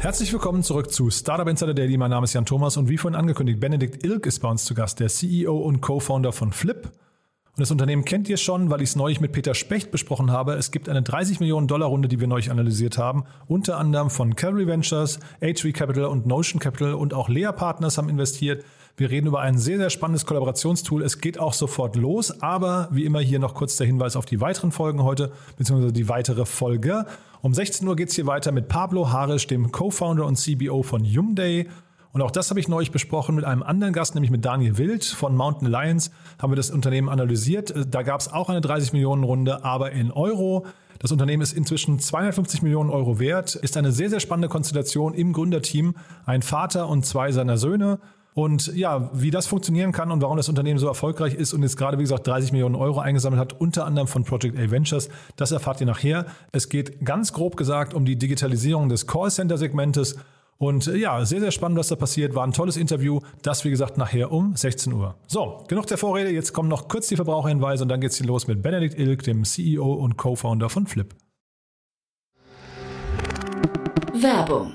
Herzlich willkommen zurück zu Startup Insider Daily. Mein Name ist Jan Thomas und wie vorhin angekündigt, Benedikt Ilk ist bei uns zu Gast, der CEO und Co-Founder von Flip. Und das Unternehmen kennt ihr schon, weil ich es neulich mit Peter Specht besprochen habe. Es gibt eine 30 Millionen Dollar Runde, die wir neulich analysiert haben. Unter anderem von Calvary Ventures, HV Capital und Notion Capital und auch Lea Partners haben investiert. Wir reden über ein sehr, sehr spannendes Kollaborationstool. Es geht auch sofort los, aber wie immer hier noch kurz der Hinweis auf die weiteren Folgen heute, beziehungsweise die weitere Folge. Um 16 Uhr geht es hier weiter mit Pablo Harisch, dem Co-Founder und CBO von Yumday. Und auch das habe ich neulich besprochen mit einem anderen Gast, nämlich mit Daniel Wild von Mountain Alliance. Haben wir das Unternehmen analysiert. Da gab es auch eine 30 Millionen Runde, aber in Euro. Das Unternehmen ist inzwischen 250 Millionen Euro wert, ist eine sehr, sehr spannende Konstellation im Gründerteam. Ein Vater und zwei seiner Söhne. Und ja, wie das funktionieren kann und warum das Unternehmen so erfolgreich ist und jetzt gerade, wie gesagt, 30 Millionen Euro eingesammelt hat, unter anderem von Project A Ventures, das erfahrt ihr nachher. Es geht ganz grob gesagt um die Digitalisierung des Callcenter-Segmentes. Und ja, sehr, sehr spannend, was da passiert. War ein tolles Interview. Das, wie gesagt, nachher um 16 Uhr. So, genug der Vorrede. Jetzt kommen noch kurz die Verbraucherhinweise und dann geht's hier los mit Benedikt Ilk, dem CEO und Co-Founder von Flip. Werbung.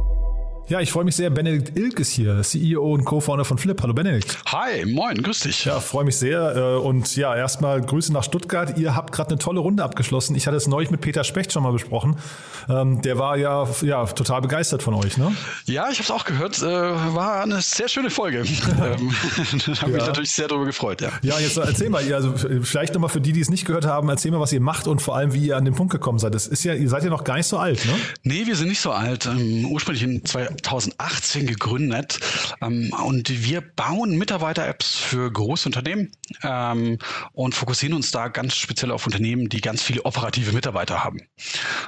Ja, ich freue mich sehr. Benedikt Ilk ist hier, CEO und Co-Founder von Flip. Hallo Benedikt. Hi, moin, grüß dich. Ja, freue mich sehr. Äh, Und ja, erstmal Grüße nach Stuttgart. Ihr habt gerade eine tolle Runde abgeschlossen. Ich hatte es neulich mit Peter Specht schon mal besprochen. Ähm, Der war ja, ja total begeistert von euch, ne? Ja, ich habe es auch gehört. Äh, war eine sehr schöne Folge. ähm, habe mich Ja. natürlich sehr darüber gefreut. Ja. Ja, jetzt erzähl mal, also vielleicht nochmal für die, die es nicht gehört haben, erzähl mal, was ihr macht und vor allem, wie ihr an den Punkt gekommen seid. Das ist ja, ihr seid ja noch gar nicht so alt, ne? Nee, wir sind nicht so alt. Ähm, ursprünglich in 2018 gegründet. Ähm, und wir bauen Mitarbeiter-Apps für große Unternehmen ähm, und fokussieren uns da ganz speziell auf Unternehmen, die ganz viele operative Mitarbeiter haben.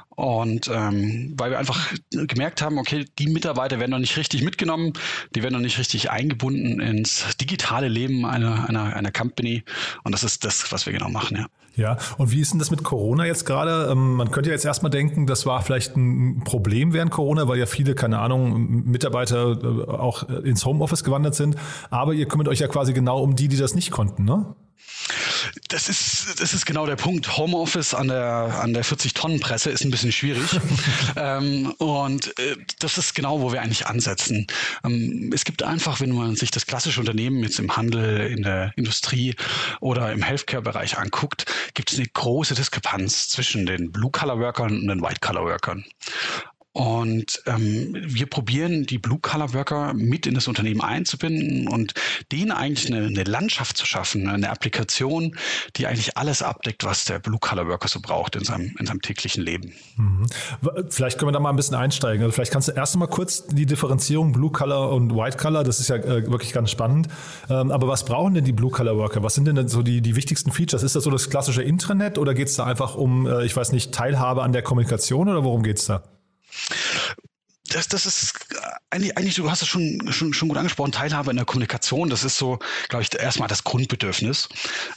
Und ähm, weil wir einfach gemerkt haben, okay, die Mitarbeiter werden noch nicht richtig mitgenommen, die werden noch nicht richtig eingebunden ins digitale Leben einer, einer, einer Company. Und das ist das, was wir genau machen, ja. Ja, und wie ist denn das mit Corona jetzt gerade? Ähm, Man könnte jetzt erstmal denken, das war vielleicht ein Problem während Corona, weil ja viele, keine Ahnung, Mitarbeiter äh, auch ins Homeoffice gewandert sind. Aber ihr kümmert euch ja quasi genau um die, die das nicht konnten, ne? Das ist, das ist genau der Punkt. Homeoffice an der, an der 40-Tonnen-Presse ist ein bisschen schwierig. ähm, und äh, das ist genau, wo wir eigentlich ansetzen. Ähm, es gibt einfach, wenn man sich das klassische Unternehmen jetzt im Handel, in der Industrie oder im Healthcare-Bereich anguckt, gibt es eine große Diskrepanz zwischen den Blue-Collar-Workern und den White-Collar-Workern. Und ähm, wir probieren, die Blue-Collar-Worker mit in das Unternehmen einzubinden und denen eigentlich eine, eine Landschaft zu schaffen, eine Applikation, die eigentlich alles abdeckt, was der Blue-Collar-Worker so braucht in seinem, in seinem täglichen Leben. Vielleicht können wir da mal ein bisschen einsteigen. Also vielleicht kannst du erst mal kurz die Differenzierung Blue Color und White Color, das ist ja äh, wirklich ganz spannend. Ähm, aber was brauchen denn die Blue Color Worker? Was sind denn so die, die wichtigsten Features? Ist das so das klassische Intranet oder geht es da einfach um, äh, ich weiß nicht, Teilhabe an der Kommunikation oder worum geht es da? Das, das ist eigentlich, eigentlich, du hast es schon, schon, schon gut angesprochen, Teilhabe in der Kommunikation, das ist so, glaube ich, erstmal das Grundbedürfnis.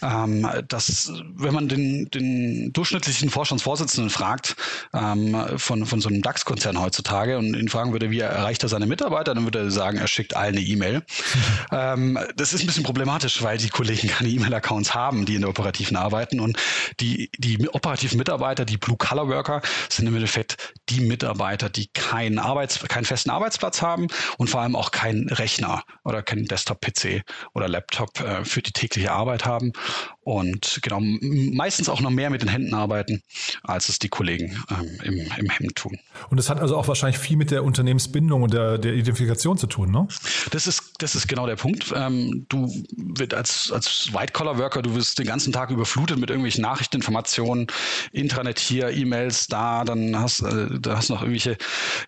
Ähm, dass, wenn man den, den durchschnittlichen Vorstandsvorsitzenden fragt, ähm, von, von so einem DAX-Konzern heutzutage und ihn fragen würde, wie erreicht er seine Mitarbeiter, dann würde er sagen, er schickt allen eine E-Mail. ähm, das ist ein bisschen problematisch, weil die Kollegen keine E-Mail-Accounts haben, die in der operativen arbeiten und die, die operativen Mitarbeiter, die Blue-Color-Worker, sind im Endeffekt die Mitarbeiter, die keinen Arbeits, keinen festen Arbeitsplatz Arbeitsplatz haben und vor allem auch keinen Rechner oder keinen Desktop-PC oder Laptop äh, für die tägliche Arbeit haben und genau meistens auch noch mehr mit den Händen arbeiten, als es die Kollegen ähm, im, im Hemd tun. Und das hat also auch wahrscheinlich viel mit der Unternehmensbindung und der, der Identifikation zu tun, ne? Das ist, das ist genau der Punkt. Ähm, du wird als, als White-Collar-Worker, du wirst den ganzen Tag überflutet mit irgendwelchen Nachrichteninformationen, Intranet hier, E-Mails da, dann hast, äh, da hast du noch irgendwelche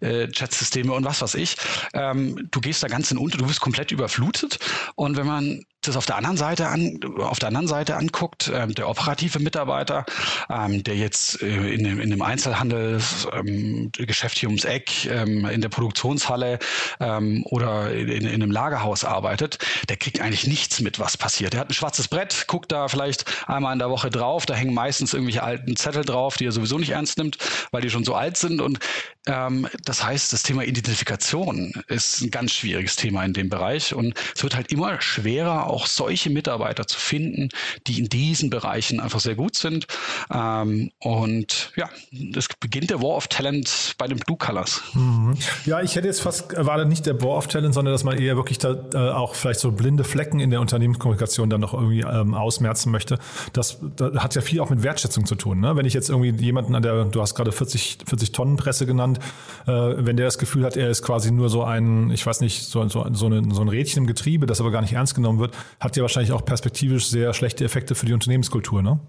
äh, Chatsysteme und was weiß ich. Ähm, du gehst da ganz in unter, du wirst komplett überflutet. Und wenn man das auf der anderen Seite an, auf der anderen Seite anguckt, ähm, der operative Mitarbeiter, ähm, der jetzt äh, in, in dem Einzelhandel ähm, hier ums Eck, in der Produktionshalle ähm, oder in, in einem Lagerhaus arbeitet, der kriegt eigentlich nichts mit, was passiert. Der hat ein schwarzes Brett, guckt da vielleicht einmal in der Woche drauf, da hängen meistens irgendwelche alten Zettel drauf, die er sowieso nicht ernst nimmt, weil die schon so alt sind. Und ähm, das heißt, das Thema Identifikation ist ein ganz schwieriges Thema in dem Bereich und es wird halt immer schwerer, auch solche Mitarbeiter zu finden, die in diesen Bereichen einfach sehr gut sind. Ähm, und ja, es beginnt der War of Talent bei den Blue Colors. Mhm. Ja, ich hätte jetzt fast erwartet, nicht der War of Talent, sondern dass man eher wirklich da äh, auch vielleicht so blinde Flecken in der Unternehmenskommunikation dann noch irgendwie ähm, ausmerzen möchte. Das, das, hat ja viel auch mit Wertschätzung zu tun. Ne? Wenn ich jetzt irgendwie jemanden an der, du hast gerade 40, 40 Tonnen Presse genannt, äh, wenn der das Gefühl hat, er ist quasi nur so ein, ich weiß nicht, so, so, so, eine, so ein Rädchen im Getriebe, das aber gar nicht ernst genommen wird, hat ja wahrscheinlich auch perspektivisch sehr schlechte Effekte für die Unternehmenskultur, ne?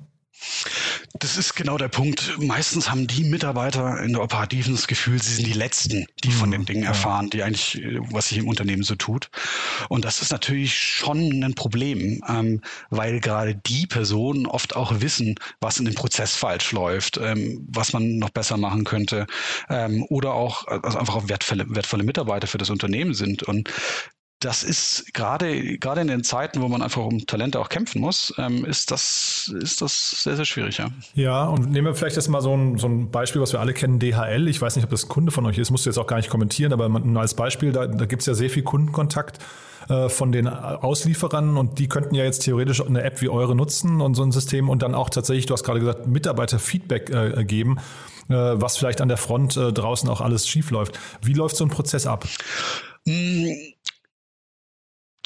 Das ist genau der Punkt. Meistens haben die Mitarbeiter in der Operativen das Gefühl, sie sind die Letzten, die von den mhm. Dingen erfahren, die eigentlich, was sich im Unternehmen so tut. Und das ist natürlich schon ein Problem, ähm, weil gerade die Personen oft auch wissen, was in dem Prozess falsch läuft, ähm, was man noch besser machen könnte ähm, oder auch also einfach auch wertvolle, wertvolle Mitarbeiter für das Unternehmen sind. Und das ist gerade gerade in den Zeiten, wo man einfach um Talente auch kämpfen muss, ähm, ist das ist das sehr sehr schwierig. Ja. ja, und nehmen wir vielleicht jetzt mal so ein, so ein Beispiel, was wir alle kennen, DHL. Ich weiß nicht, ob das ein Kunde von euch ist, musst du jetzt auch gar nicht kommentieren, aber man, als Beispiel, da, da gibt es ja sehr viel Kundenkontakt äh, von den Auslieferern und die könnten ja jetzt theoretisch eine App wie eure nutzen und so ein System und dann auch tatsächlich, du hast gerade gesagt, Mitarbeiter-Feedback äh, geben, äh, was vielleicht an der Front äh, draußen auch alles schief läuft. Wie läuft so ein Prozess ab? Hm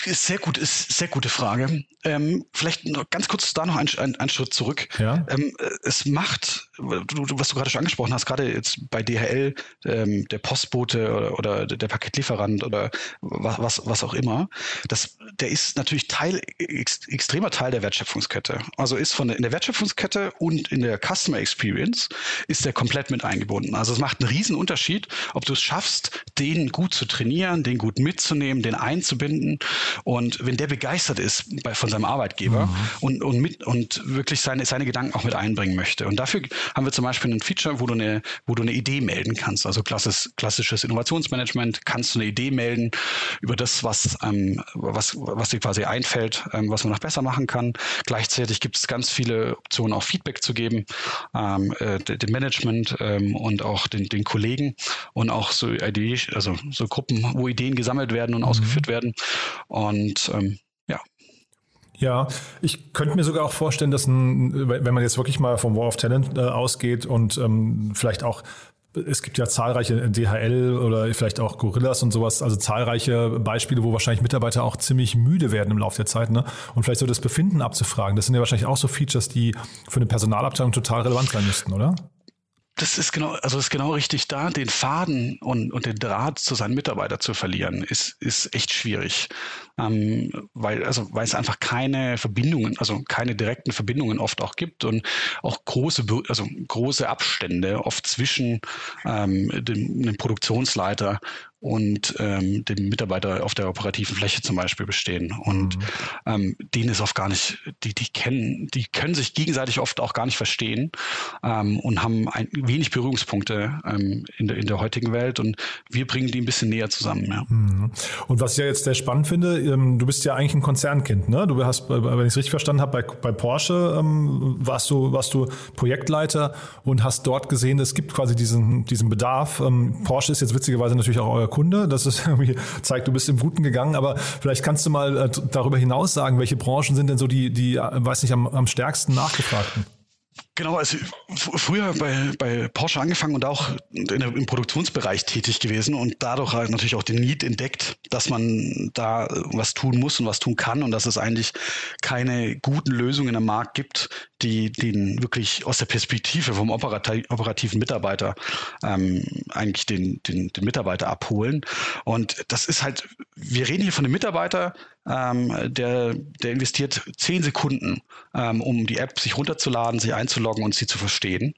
sehr gut, ist sehr gute Frage. Ähm, vielleicht noch ganz kurz da noch ein, ein, ein Schritt zurück. Ja. Ähm, es macht, was du gerade schon angesprochen hast, gerade jetzt bei DHL, ähm, der Postbote oder, oder, der Paketlieferant oder was, was, auch immer, das, der ist natürlich Teil, ex, extremer Teil der Wertschöpfungskette. Also ist von der, in der Wertschöpfungskette und in der Customer Experience ist der komplett mit eingebunden. Also es macht einen riesen Unterschied, ob du es schaffst, den gut zu trainieren, den gut mitzunehmen, den einzubinden und wenn der begeistert ist bei, von seinem Arbeitgeber mhm. und, und, mit, und wirklich seine, seine Gedanken auch mit einbringen möchte. Und dafür haben wir zum Beispiel ein Feature, wo du eine, wo du eine Idee melden kannst. Also klassisch, klassisches Innovationsmanagement, kannst du eine Idee melden über das, was, ähm, was, was dir quasi einfällt, ähm, was man noch besser machen kann. Gleichzeitig gibt es ganz viele Optionen, auch Feedback zu geben, ähm, äh, dem Management ähm, und auch den, den Kollegen und auch so Ideen, also so Gruppen, wo Ideen gesammelt werden und mhm. ausgeführt werden. Und ähm, ja. Ich könnte mir sogar auch vorstellen, dass ein, wenn man jetzt wirklich mal vom War of Talent äh, ausgeht und ähm, vielleicht auch es gibt ja zahlreiche DHL oder vielleicht auch Gorillas und sowas, also zahlreiche Beispiele, wo wahrscheinlich Mitarbeiter auch ziemlich müde werden im Laufe der Zeit, ne? Und vielleicht so das Befinden abzufragen. Das sind ja wahrscheinlich auch so Features, die für eine Personalabteilung total relevant sein müssten, oder? Das ist genau, also ist genau richtig da, den Faden und, und den Draht zu seinen Mitarbeitern zu verlieren, ist, ist echt schwierig. Ähm, weil, also, weil es einfach keine Verbindungen, also keine direkten Verbindungen oft auch gibt und auch große, also große Abstände oft zwischen ähm, dem, dem Produktionsleiter und ähm, dem Mitarbeiter auf der operativen Fläche zum Beispiel bestehen. Und mhm. ähm, denen ist oft gar nicht, die, die kennen, die können sich gegenseitig oft auch gar nicht verstehen ähm, und haben ein, wenig Berührungspunkte ähm, in, der, in der heutigen Welt. Und wir bringen die ein bisschen näher zusammen. Ja. Mhm. Und was ich ja jetzt sehr spannend finde, ähm, du bist ja eigentlich ein Konzernkind, ne? Du hast, wenn ich es richtig verstanden habe, bei, bei Porsche ähm, warst du, warst du Projektleiter und hast dort gesehen, es gibt quasi diesen, diesen Bedarf. Ähm, Porsche ist jetzt witzigerweise natürlich auch euer Kunde. Das ist irgendwie zeigt, du bist im Guten gegangen. Aber vielleicht kannst du mal äh, darüber hinaus sagen, welche Branchen sind denn so die, die, äh, weiß nicht, am, am stärksten nachgefragten? Genau, also früher bei, bei Porsche angefangen und auch in, im Produktionsbereich tätig gewesen und dadurch halt natürlich auch den Need entdeckt, dass man da was tun muss und was tun kann und dass es eigentlich keine guten Lösungen am Markt gibt, die den wirklich aus der Perspektive vom operativen Mitarbeiter ähm, eigentlich den, den, den Mitarbeiter abholen. Und das ist halt, wir reden hier von einem Mitarbeiter, ähm, der, der investiert zehn Sekunden, ähm, um die App sich runterzuladen, sich einzuloggen und sie zu verstehen.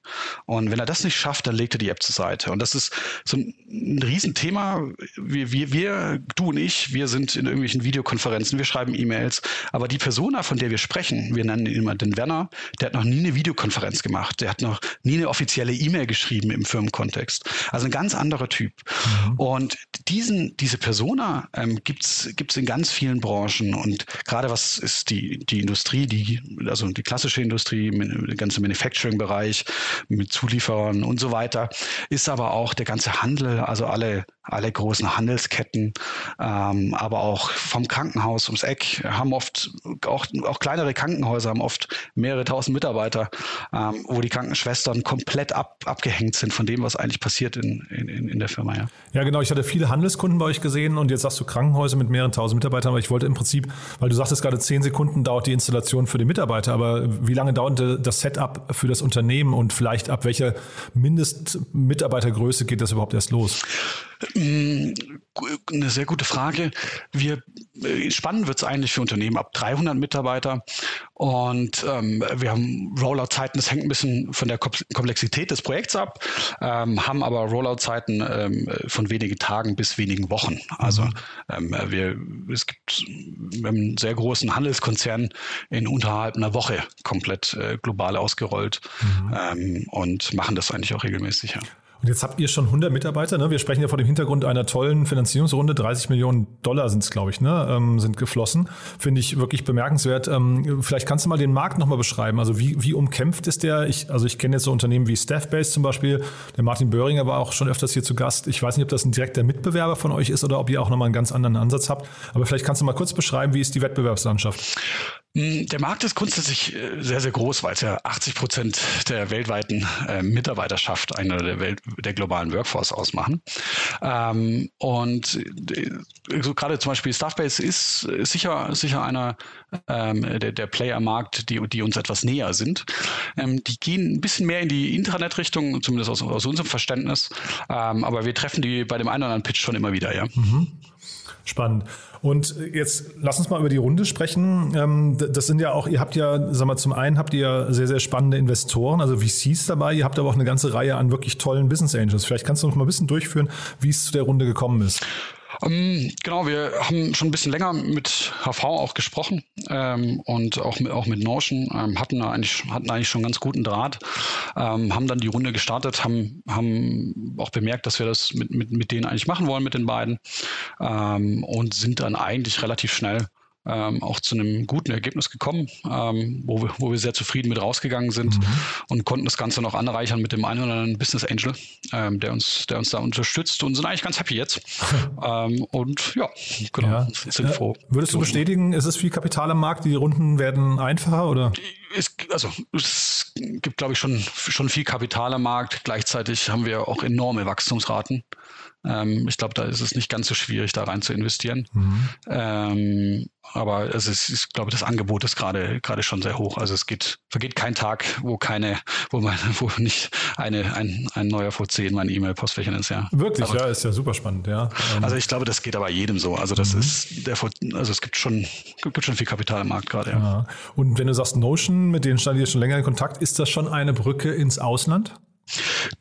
Und wenn er das nicht schafft, dann legt er die App zur Seite. Und das ist so ein, ein Riesenthema. Wir, wir, wir, du und ich, wir sind in irgendwelchen Videokonferenzen, wir schreiben E-Mails, aber die Persona, von der wir sprechen, wir nennen ihn immer den Werner, der hat noch nie eine Videokonferenz gemacht, der hat noch nie eine offizielle E-Mail geschrieben im Firmenkontext. Also ein ganz anderer Typ. Mhm. Und diesen, diese Persona ähm, gibt's gibt's in ganz vielen Branchen. Branchen und gerade was ist die, die Industrie, die, also die klassische Industrie, der ganze Manufacturing-Bereich mit Zulieferern und so weiter, ist aber auch der ganze Handel, also alle, alle großen Handelsketten, ähm, aber auch vom Krankenhaus ums Eck haben oft, auch, auch kleinere Krankenhäuser haben oft mehrere tausend Mitarbeiter, ähm, wo die Krankenschwestern komplett ab, abgehängt sind von dem, was eigentlich passiert in, in, in der Firma. Ja. ja, genau. Ich hatte viele Handelskunden bei euch gesehen und jetzt sagst du Krankenhäuser mit mehreren tausend Mitarbeitern, aber ich wollte im Prinzip, weil du sagtest gerade, zehn Sekunden dauert die Installation für den Mitarbeiter, aber wie lange dauert das Setup für das Unternehmen und vielleicht ab welcher Mindestmitarbeitergröße geht das überhaupt erst los? Mm, eine sehr gute Frage. Wir, äh, spannend wird es eigentlich für Unternehmen ab 300 Mitarbeiter und ähm, wir haben Rollout-Zeiten, das hängt ein bisschen von der Komplexität des Projekts ab, ähm, haben aber Rollout-Zeiten ähm, von wenigen Tagen bis wenigen Wochen. Also mhm. ähm, wir, es gibt einen sehr großen Handelskonzern in unterhalb einer Woche komplett äh, global ausgerollt mhm. ähm, und machen das eigentlich auch regelmäßig. Ja. Und jetzt habt ihr schon 100 Mitarbeiter. Ne? Wir sprechen ja vor dem Hintergrund einer tollen Finanzierungsrunde. 30 Millionen Dollar sind es, glaube ich, ne? Ähm, sind geflossen. Finde ich wirklich bemerkenswert. Ähm, vielleicht kannst du mal den Markt nochmal beschreiben. Also wie, wie umkämpft ist der? Ich, also ich kenne jetzt so Unternehmen wie Staffbase zum Beispiel. Der Martin Böhringer war auch schon öfters hier zu Gast. Ich weiß nicht, ob das ein direkter Mitbewerber von euch ist oder ob ihr auch nochmal einen ganz anderen Ansatz habt. Aber vielleicht kannst du mal kurz beschreiben, wie ist die Wettbewerbslandschaft? Hm, der Markt ist grundsätzlich äh, sehr, sehr groß, weil es ja 80 Prozent der weltweiten äh, Mitarbeiterschaft einer der, Welt, der globalen Workforce ausmachen. Ähm, und äh, so gerade zum Beispiel Staffbase ist, sicher, sicher einer ähm, der, der Player am Markt, die, die uns etwas näher sind. Ähm, die gehen ein bisschen mehr in die Intranet-Richtung, zumindest aus, aus unserem Verständnis. Ähm, aber wir treffen die bei dem einen oder anderen Pitch schon immer wieder, ja. Mhm. Spannend. Und jetzt lass uns mal über die Runde sprechen. Ähm, das sind ja auch, ihr habt ja, sag mal, zum einen habt ihr sehr, sehr spannende Investoren, also VCs dabei. Ihr habt aber auch eine ganze Reihe an wirklich tollen Business Angels. Vielleicht kannst du noch mal ein bisschen durchführen, wie es zu der Runde gekommen ist. Ähm, genau, wir haben schon ein bisschen länger mit HV auch gesprochen ähm, und auch mit, auch mit Notion, ähm, hatten, eigentlich, hatten eigentlich schon ganz guten Draht, ähm, haben dann die Runde gestartet, haben, haben auch bemerkt, dass wir das mit, mit, mit denen eigentlich machen wollen, mit den beiden ähm, und sind dann eigentlich relativ schnell ähm, auch zu einem guten Ergebnis gekommen, ähm, wo, wir, wo wir sehr zufrieden mit rausgegangen sind mhm. und konnten das Ganze noch anreichern mit dem einen oder anderen Business Angel, ähm, der, uns, der uns da unterstützt und sind eigentlich ganz happy jetzt. ähm, und ja, genau, ja. sind froh. Würdest du bestätigen, ist es viel Kapital am Markt, die Runden werden einfacher oder? Es, also es gibt, glaube ich, schon, schon viel Kapital am Markt. Gleichzeitig haben wir auch enorme Wachstumsraten. Ähm, ich glaube, da ist es nicht ganz so schwierig, da rein zu investieren. Mhm. Ähm, aber es ist, ich glaube, das Angebot ist gerade gerade schon sehr hoch. Also es geht, vergeht kein Tag, wo keine, wo man, wo nicht eine, ein, ein neuer VC in meinen E-Mail-Postfächern ist, ja. Wirklich, aber, ja, ist ja super spannend, ja. Ähm, also ich glaube, das geht aber jedem so. Also das mhm. ist der also es gibt schon, gibt schon viel Kapital im Markt gerade, ja. ja. Und wenn du sagst Notion, mit denen stand ihr schon länger in Kontakt, ist das schon eine Brücke ins Ausland?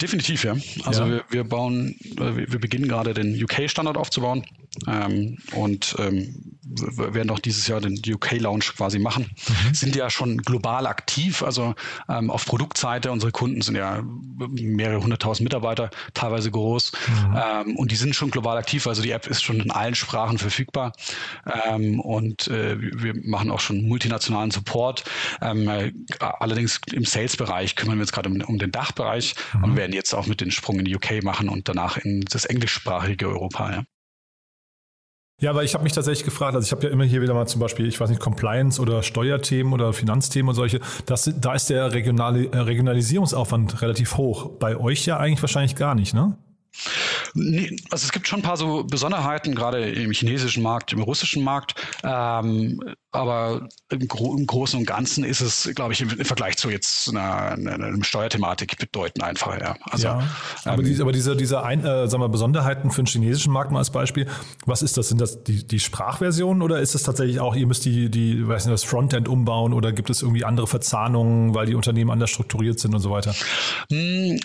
Definitiv, ja. Also ja. Wir, wir bauen, wir beginnen gerade den UK-Standard aufzubauen ähm, und ähm, werden auch dieses Jahr den UK-Launch quasi machen. Mhm. Sind ja schon global aktiv, also ähm, auf Produktseite. Unsere Kunden sind ja mehrere hunderttausend Mitarbeiter, teilweise groß. Mhm. Ähm, und die sind schon global aktiv. Also die App ist schon in allen Sprachen verfügbar. Ähm, und äh, wir machen auch schon multinationalen Support. Ähm, äh, allerdings im Sales-Bereich kümmern wir uns gerade um, um, den Dachbereich mhm. und werden jetzt auch mit den Sprung in die UK machen und danach in das englischsprachige Europa. Ja. Ja, aber ich habe mich tatsächlich gefragt, also ich habe ja immer hier wieder mal zum Beispiel, ich weiß nicht, Compliance oder Steuerthemen oder Finanzthemen und solche, das, da ist der Regionali äh, Regionalisierungsaufwand relativ hoch. Bei euch ja eigentlich wahrscheinlich gar nicht, ne? Nee, also es gibt schon ein paar so Besonderheiten, gerade im chinesischen Markt, im russischen Markt. Ähm, aber im, Gro im, Großen und Ganzen ist es, glaube ich, im, im, Vergleich zu jetzt einer, einer, einer Steuerthematik bedeutend einfacher. Ja. Also, ja, aber, ähm, diese, aber diese, diese ein, äh, sagen wir, Besonderheiten für den chinesischen Markt mal als Beispiel, was ist das? Sind das die, die Sprachversionen oder ist es tatsächlich auch, ihr müsst die, die weiß nicht, das Frontend umbauen oder gibt es irgendwie andere Verzahnungen, weil die Unternehmen anders strukturiert sind und so weiter? Hm,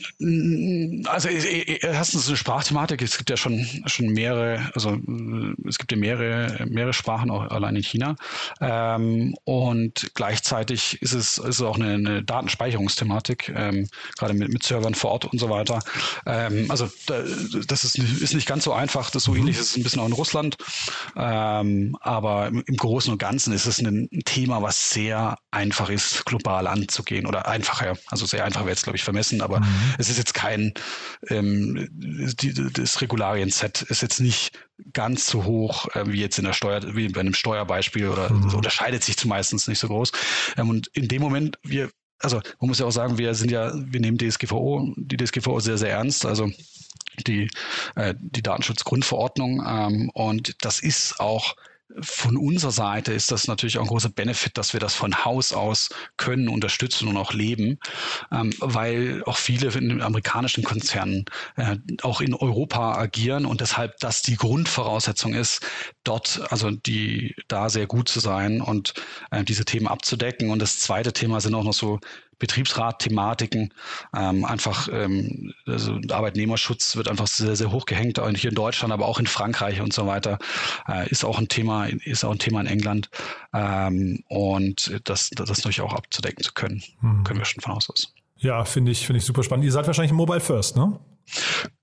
also erstens eine Sprachthematik. Es gibt ja schon, schon mehrere, also es gibt ja mehrere, mehrere Sprachen auch allein in China. Ähm, und gleichzeitig ist es, ist es auch eine, eine Datenspeicherungsthematik, ähm, gerade mit, mit Servern vor Ort und so weiter. Ähm, also da, das ist, ist nicht ganz so einfach. Das so mhm. ähnlich ist es ein bisschen auch in Russland. Ähm, aber im, im Großen und Ganzen ist es ein, ein Thema, was sehr einfach ist, global anzugehen oder einfacher. Also sehr einfach wäre jetzt, glaube ich, vermessen, aber mhm. es ist jetzt kein, ähm, die, das Regularien-Set ist jetzt nicht ganz so hoch äh, wie jetzt in der Steuer, wie bei einem Steuerbeispiel oder mhm. unterscheidet sich zumeistens nicht so groß. Ähm, und in dem Moment, wir, also man muss ja auch sagen, wir sind ja, wir nehmen DSGVO, die DSGVO sehr, sehr ernst. Also die, äh, die Datenschutzgrundverordnung. Ähm, und das ist auch von unserer Seite ist das natürlich auch ein großer Benefit, dass wir das von Haus aus können, unterstützen und auch leben, ähm, weil auch viele in den amerikanischen Konzernen äh, auch in Europa agieren und deshalb das die Grundvoraussetzung ist, dort also die da sehr gut zu sein und äh, diese Themen abzudecken. Und das zweite Thema sind auch noch so Betriebsrat-Thematiken. Ähm, einfach ähm, also Arbeitnehmerschutz wird einfach sehr, sehr hoch gehängt, hier in Deutschland, aber auch in Frankreich und so weiter. Äh, ist auch ein Thema, ist auch ein Thema in England. Ähm, und das, das natürlich auch abzudecken zu können, hm. können wir schon von Haus aus. Ja, finde ich, finde ich super spannend. Ihr seid wahrscheinlich Mobile First, ne?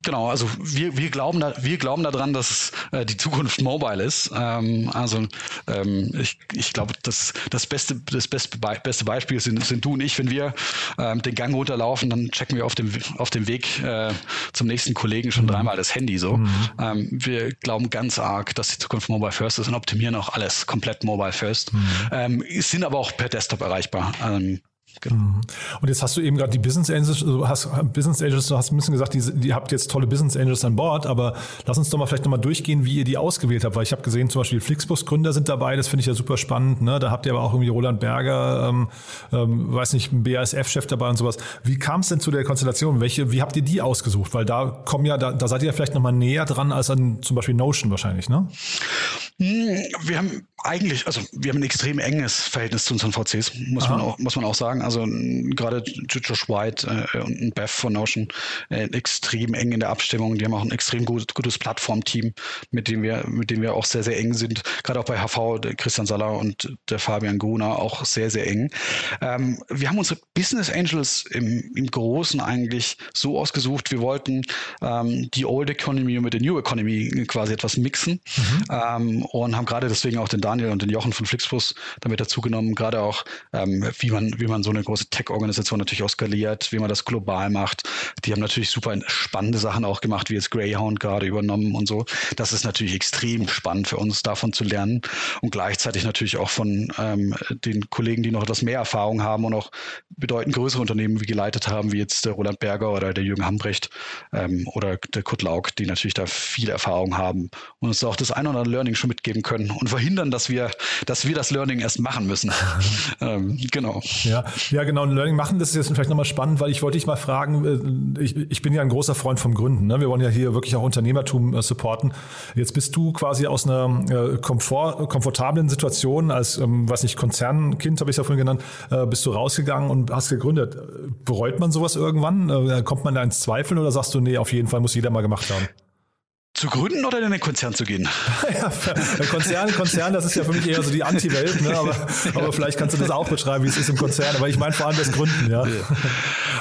Genau, also wir, wir glauben da, wir glauben daran, dass äh, die Zukunft mobile ist. Ähm, also ähm, ich, ich glaube, das, das beste, das beste, Be beste Beispiel sind, sind du und ich. Wenn wir ähm, den Gang runterlaufen, dann checken wir auf dem, auf dem Weg äh, zum nächsten Kollegen schon mhm. dreimal das Handy so. Mhm. Ähm, wir glauben ganz arg, dass die Zukunft mobile first ist und optimieren auch alles komplett mobile first. Mhm. Ähm, sind aber auch per Desktop erreichbar. Genau. Mhm. Und jetzt hast du eben gerade die Business Angels, du hast Business Angels, du hast ein bisschen gesagt, die, die habt jetzt tolle Business Angels an Bord, aber lass uns doch mal vielleicht nochmal durchgehen, wie ihr die ausgewählt habt, weil ich habe gesehen, zum Beispiel Flixbus-Gründer sind dabei, das finde ich ja super spannend. Ne? Da habt ihr aber auch irgendwie Roland Berger, ähm, ähm, weiß nicht, ein BASF-Chef dabei und sowas. Wie kam es denn zu der Konstellation? Welche, wie habt ihr die ausgesucht? Weil da kommen ja, da, da seid ihr ja vielleicht nochmal näher dran als an zum Beispiel Notion wahrscheinlich, ne? Hm, wir haben eigentlich, also wir haben ein extrem enges Verhältnis zu unseren VCs, muss man auch, muss man auch sagen. Also gerade Josh White äh, und Beth von Notion äh, extrem eng in der Abstimmung. Die haben auch ein extrem gut, gutes Plattformteam, mit dem wir, mit dem wir auch sehr, sehr eng sind. Gerade auch bei HV, Christian Saller und der Fabian Gruner auch sehr, sehr eng. Ähm, wir haben unsere Business Angels im, im Großen eigentlich so ausgesucht. Wir wollten ähm, die Old Economy mit der New Economy quasi etwas mixen. Mhm. Ähm, und haben gerade deswegen auch den Daniel und den Jochen von Flixbus damit dazu genommen, gerade auch, ähm, wie man, wie man so eine große Tech-Organisation natürlich auch skaliert, wie man das global macht. Die haben natürlich super spannende Sachen auch gemacht, wie jetzt Greyhound gerade übernommen und so. Das ist natürlich extrem spannend für uns, davon zu lernen und gleichzeitig natürlich auch von ähm, den Kollegen, die noch etwas mehr Erfahrung haben und auch bedeutend größere Unternehmen wie geleitet haben, wie jetzt der Roland Berger oder der Jürgen Hambrecht ähm, oder der Kurt Lauk, die natürlich da viel Erfahrung haben und uns auch das ein oder andere Learning schon mitgeben können und verhindern, dass wir, dass wir das Learning erst machen müssen. ähm, genau. Ja, ja, genau. Ein Learning machen, das ist jetzt vielleicht nochmal spannend, weil ich wollte dich mal fragen, äh, ich, ich bin ja ein großer Freund vom Gründen. Ne? Wir wollen ja hier wirklich auch Unternehmertum äh, supporten. Jetzt bist du quasi aus einer äh, Komfort, komfortablen Situation als, ähm, weiß nicht, Konzernkind, habe ich es ja vorhin genannt, äh, bist du rausgegangen und hast gegründet. Bereut man sowas irgendwann? Äh, kommt man da ins Zweifeln oder sagst du, nee, auf jeden Fall muss jeder mal gemacht haben? Zu gründen oder in den Konzern zu gehen? ja, Konzern, Konzern, das ist ja für mich eher so die Anti-Welt, ne? aber, aber vielleicht kannst du das auch beschreiben, wie es ist im Konzern. Aber ich meine vor allem das Gründen, ja.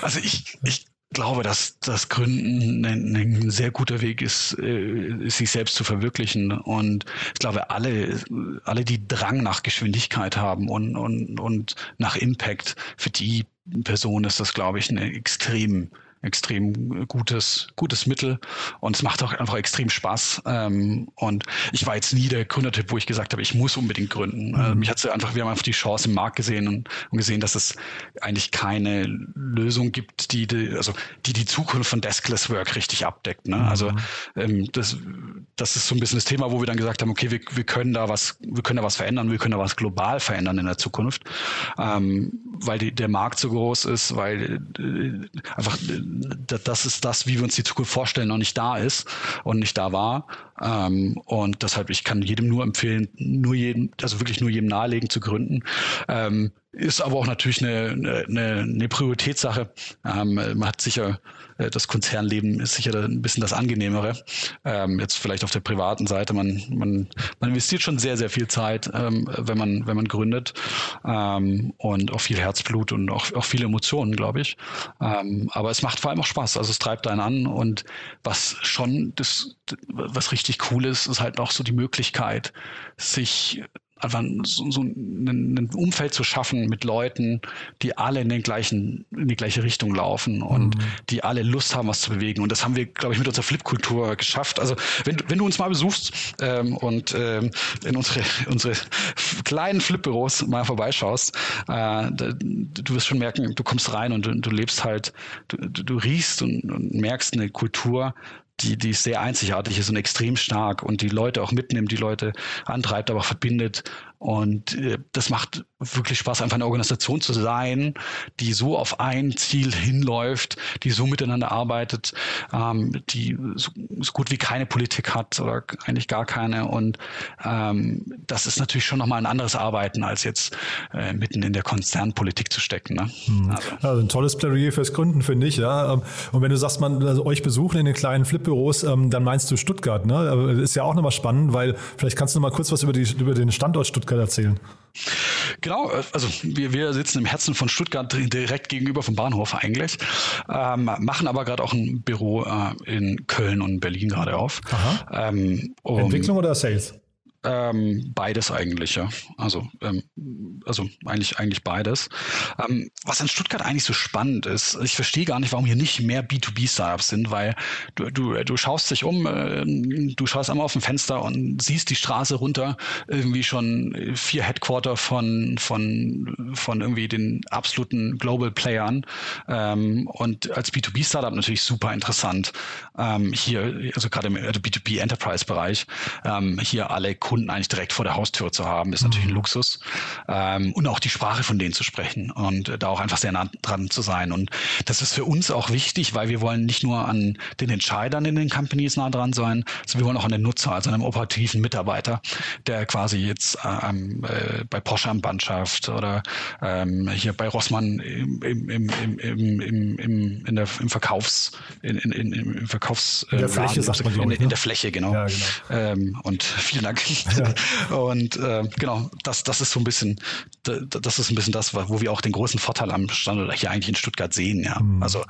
Also ich, ich glaube, dass das Gründen ein, ein, sehr guter Weg ist, äh, sich selbst zu verwirklichen. Und ich glaube, alle, alle, die Drang nach Geschwindigkeit haben und, und, und nach Impact, für die Person ist das, glaube ich, eine extrem extrem gutes, gutes Mittel und es macht auch einfach extrem Spaß. Ähm, und ich war jetzt nie der Gründertyp, wo ich gesagt habe, ich muss unbedingt gründen. Mhm. Äh, mich hat einfach, wir haben einfach die Chance im Markt gesehen und, und, gesehen, dass es eigentlich keine Lösung gibt, die, die, also die die Zukunft von Deskless Work richtig abdeckt. Ne? Also, mhm. Also ähm, das, das ist so ein bisschen das Thema, wo wir dann gesagt haben, okay, wir, wir können da was, wir können da was verändern, wir können da was global verändern in der Zukunft, ähm, weil die, der Markt so groß ist, weil äh, einfach das ist das, wie wir uns die Zukunft vorstellen, noch nicht da ist und nicht da war. Ähm, und deshalb, ich kann jedem nur empfehlen, nur jedem, also wirklich nur jedem nahelegen zu gründen. Ähm, ist aber auch natürlich eine, eine, eine Prioritätssache. Ähm, man hat sicher, das Konzernleben ist sicher ein bisschen das Angenehmere. Ähm, jetzt vielleicht auf der privaten Seite. Man, man, man investiert schon sehr, sehr viel Zeit, ähm, wenn man, wenn man gründet. Ähm, und auch viel Herzblut und auch, auch viele Emotionen, glaube ich. Ähm, aber es macht vor allem auch Spaß. Also es treibt einen an. Und was schon das, was richtig cool ist, ist halt auch so die Möglichkeit, sich einfach so, so ein, ein, Umfeld zu schaffen mit Leuten, die alle in den gleichen, in die gleiche Richtung laufen und mhm. die alle Lust haben, was zu bewegen. Und das haben wir, glaube ich, mit unserer Flip-Kultur geschafft. Also wenn, wenn du uns mal besuchst ähm, und ähm, in unsere, unsere kleinen Flip-Büros mal vorbeischaust, äh, du wirst schon merken, du kommst rein und du, du lebst halt, du, du riechst und, und merkst eine Kultur, die, die sehr einzigartig ist und extrem stark und die Leute auch mitnimmt, die Leute antreibt, aber verbindet und äh, das macht wirklich Spaß, einfach eine Organisation zu sein, die so auf ein Ziel hinläuft, die so miteinander arbeitet, ähm, die so, so, gut wie keine Politik hat oder eigentlich gar keine. Und ähm, das ist natürlich schon nochmal ein anderes Arbeiten, als jetzt äh, mitten in der Konzernpolitik zu stecken. Ne? Hm. Also. also. ein tolles Plädoyer fürs Gründen, finde ich. Ja. Ähm, und wenn du sagst, man also euch besuchen in den kleinen Flipbüros, ähm, dann meinst du Stuttgart. Ne? Das ist ja auch nochmal spannend, weil vielleicht kannst du noch mal kurz was über, die, über den Standort Stuttgart Stuttgart erzählen. Genau, also wir, wir sitzen im Herzen von Stuttgart direkt gegenüber vom Bahnhof eigentlich, ähm, machen aber gerade auch ein Büro äh, in Köln und Berlin gerade auf. Ähm, um, Entwicklung oder Sales? Ähm, beides eigentlich, ja. Also, ähm, also eigentlich, eigentlich beides. Ähm, was in Stuttgart eigentlich so spannend ist, ich verstehe gar nicht, warum hier nicht mehr B2B-Startups sind, weil du, du, du schaust dich um, äh, du schaust einmal auf dem Fenster und siehst die Straße runter, irgendwie schon vier Headquarter von, von, von irgendwie den absoluten Global Playern. Ähm, und als B2B-Startup natürlich super interessant. Ähm, hier, also gerade im B2B Enterprise-Bereich, ähm, hier alle Kunden Kunden eigentlich direkt vor der Haustür zu haben, ist natürlich ein mhm. Luxus. Ähm, und auch die Sprache von denen zu sprechen und äh, da auch einfach sehr nah dran zu sein. Und das ist für uns auch wichtig, weil wir wollen nicht nur an den Entscheidern in den Companies nah dran sein, sondern wir wollen auch an den Nutzer, also an einem operativen Mitarbeiter, der quasi jetzt ähm, äh, bei Porsche am Band schafft oder ähm, hier bei Rossmann im, im, im, im, im, im, in der, im Verkaufs, in, in, in, im Verkaufs in der Fläche, sagt man, in, in, in der Fläche, genau. Ja, genau. Ähm, und vielen Dank. Ja. Und äh, genau, das, das ist so ein bisschen, das ist ein bisschen das, wo wir auch den großen Vorteil am Standort hier eigentlich in Stuttgart sehen, ja. Mhm. Also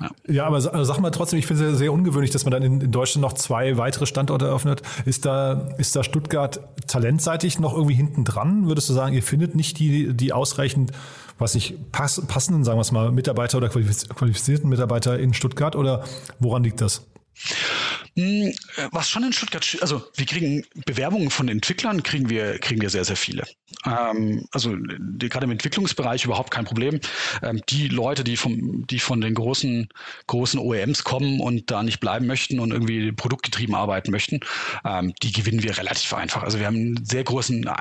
ja. ja, aber sag, mal trotzdem, ich finde es sehr, sehr ungewöhnlich, dass man dann in, in, Deutschland noch zwei weitere Standorte eröffnet. Ist da, ist da Stuttgart talentseitig noch irgendwie hinten dran? Würdest du sagen, ihr findet nicht die, die ausreichend, was ich pass, passenden, sagen wir es mal, Mitarbeiter oder qualifizierten Mitarbeiter in Stuttgart oder woran liegt das? Hm, was schon in Stuttgart, also wir kriegen Bewerbungen von Entwicklern, kriegen wir, kriegen wir sehr, sehr viele. Ähm, also die, gerade im Entwicklungsbereich überhaupt kein Problem. Ähm, die Leute, die, vom, die von den großen, großen OEMs kommen und da nicht bleiben möchten und irgendwie produktgetrieben arbeiten möchten, ähm, die gewinnen wir relativ einfach. Also wir haben einen sehr großen äh,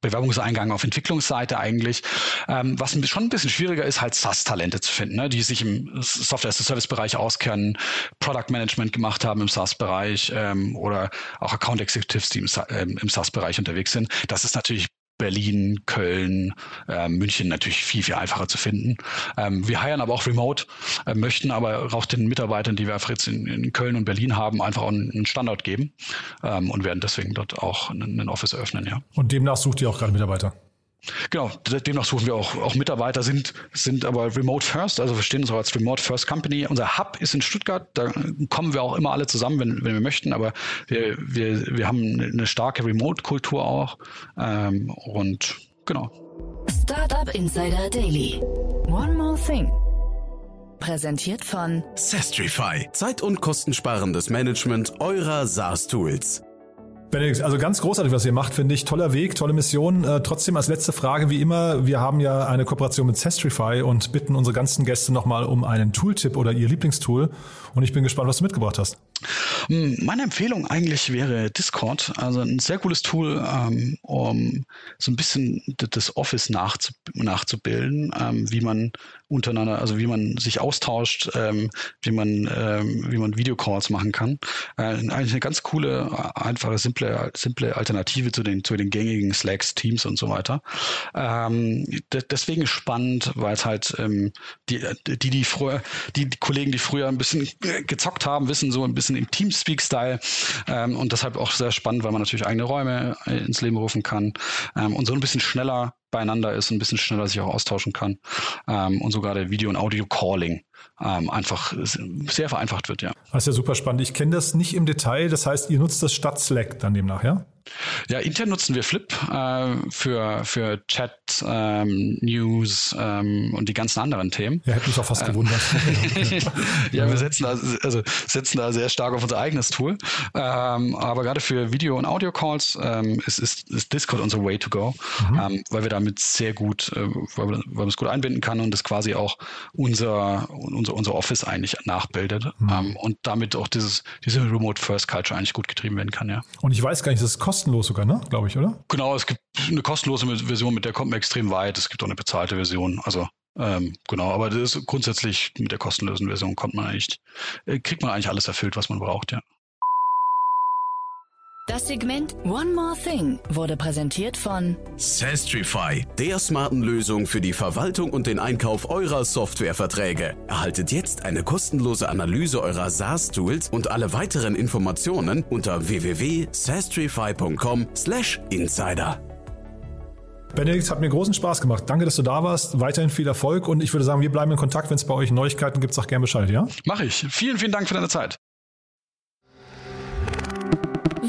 Bewerbungseingang auf Entwicklungsseite eigentlich. Ähm, was schon ein bisschen schwieriger ist, halt SaaS-Talente zu finden, ne? die sich im Software-as-a-Service-Bereich auskennen, Product Management gemacht haben im SaaS-Bereich ähm, oder auch Account Executives, die im, ähm, im SaaS-Bereich unterwegs sind. Das ist natürlich Berlin, Köln, äh, München natürlich viel, viel einfacher zu finden. Ähm, wir heiern aber auch remote, äh, möchten aber auch den Mitarbeitern, die wir jetzt in, in, Köln und Berlin haben, einfach einen Standort geben ähm, und werden deswegen dort auch einen Office eröffnen. Ja. Und demnach sucht ihr auch gerade Mitarbeiter? Genau, demnach suchen wir auch, auch Mitarbeiter, sind, sind aber Remote First, also wir stehen uns auch als Remote First Company. Unser Hub ist in Stuttgart, da kommen wir auch immer alle zusammen, wenn, wenn wir möchten, aber wir, wir, wir haben eine starke Remote-Kultur auch ähm, und genau. Startup Insider Daily. One more thing. Präsentiert von Sestrify. Zeit- und kostensparendes Management eurer SaaS-Tools. Benedikt, also ganz großartig, was ihr macht, finde ich. Toller Weg, tolle Mission. Äh, trotzdem als letzte Frage, wie immer, wir haben ja eine Kooperation mit Sestrify und bitten unsere ganzen Gäste nochmal um einen Tooltip oder ihr Lieblingstool. Und ich bin gespannt, was du mitgebracht hast. Hm, meine Empfehlung eigentlich wäre Discord, also ein sehr cooles Tool, ähm, um so ein bisschen das Office nachzu nachzubilden, ähm, wie man untereinander, also wie man sich austauscht, ähm, wie man wie man Videocalls machen kann. Äh, eigentlich eine ganz coole, einfache, simple, simple Alternative zu den zu den gängigen Slacks, Teams und so weiter. Deswegen spannend, weil es halt die die die früher die, die Kollegen, die früher ein bisschen gezockt haben, wissen so ein bisschen im Teamspeak-Style ähm, und deshalb auch sehr spannend, weil man natürlich eigene Räume äh, ins Leben rufen kann ähm, und so ein bisschen schneller beieinander ist, ein bisschen schneller sich auch austauschen kann ähm, und sogar der Video- und Audio-Calling ähm, einfach sehr vereinfacht wird, ja. Das ist ja super spannend. Ich kenne das nicht im Detail, das heißt, ihr nutzt das statt Slack dann demnach, ja? Ja, intern nutzen wir Flip äh, für, für Chat, ähm, News ähm, und die ganzen anderen Themen. Ja, hätte mich auch fast gewundert. ja, wir setzen da, also setzen da sehr stark auf unser eigenes Tool. Ähm, aber gerade für Video- und Audio-Calls ähm, ist, ist, ist Discord unser Way to go, mhm. ähm, weil wir damit sehr gut, äh, weil, wir, weil man es gut einbinden kann und es quasi auch unser, unser, unser Office eigentlich nachbildet mhm. ähm, und damit auch dieses, diese Remote First Culture eigentlich gut getrieben werden kann, ja. Und ich weiß gar nicht, das ist kostenlos sogar, ne? Glaube ich, oder? Genau, es gibt eine kostenlose Version, mit der kommt man extrem weit. Es gibt auch eine bezahlte Version. Also ähm, genau, aber das ist grundsätzlich mit der kostenlosen Version kommt man eigentlich, äh, kriegt man eigentlich alles erfüllt, was man braucht, ja. Das Segment One More Thing wurde präsentiert von Sastrify, der smarten Lösung für die Verwaltung und den Einkauf eurer Softwareverträge. Erhaltet jetzt eine kostenlose Analyse eurer SaaS-Tools und alle weiteren Informationen unter www.sastrify.com/insider. Benedikt, hat mir großen Spaß gemacht. Danke, dass du da warst. Weiterhin viel Erfolg und ich würde sagen, wir bleiben in Kontakt. Wenn es bei euch Neuigkeiten gibt, sag gerne Bescheid, ja? Mache ich. Vielen, vielen Dank für deine Zeit.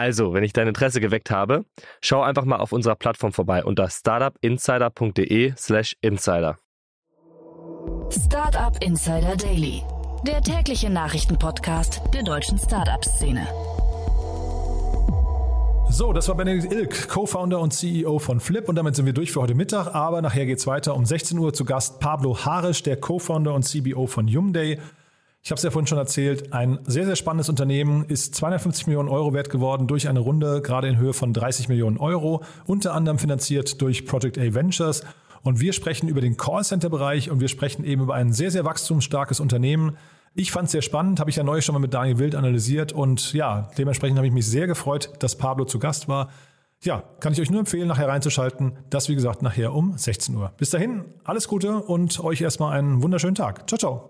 Also, wenn ich dein Interesse geweckt habe, schau einfach mal auf unserer Plattform vorbei unter startupinsider.de/slash insider. Startup Insider Daily, der tägliche Nachrichtenpodcast der deutschen Startup-Szene. So, das war Benedikt Ilk, Co-Founder und CEO von Flip und damit sind wir durch für heute Mittag, aber nachher geht es weiter um 16 Uhr zu Gast Pablo Harisch, der Co-Founder und CBO von Yumday. Ich habe es ja vorhin schon erzählt, ein sehr, sehr spannendes Unternehmen ist 250 Millionen Euro wert geworden durch eine Runde, gerade in Höhe von 30 Millionen Euro, unter anderem finanziert durch Project A Ventures. Und wir sprechen über den Callcenter-Bereich und wir sprechen eben über ein sehr, sehr wachstumsstarkes Unternehmen. Ich fand es sehr spannend, habe ich ja neulich schon mal mit Daniel Wild analysiert und ja, dementsprechend habe ich mich sehr gefreut, dass Pablo zu Gast war. Ja, kann ich euch nur empfehlen, nachher reinzuschalten. Das, wie gesagt, nachher um 16 Uhr. Bis dahin, alles Gute und euch erstmal einen wunderschönen Tag. Ciao, ciao.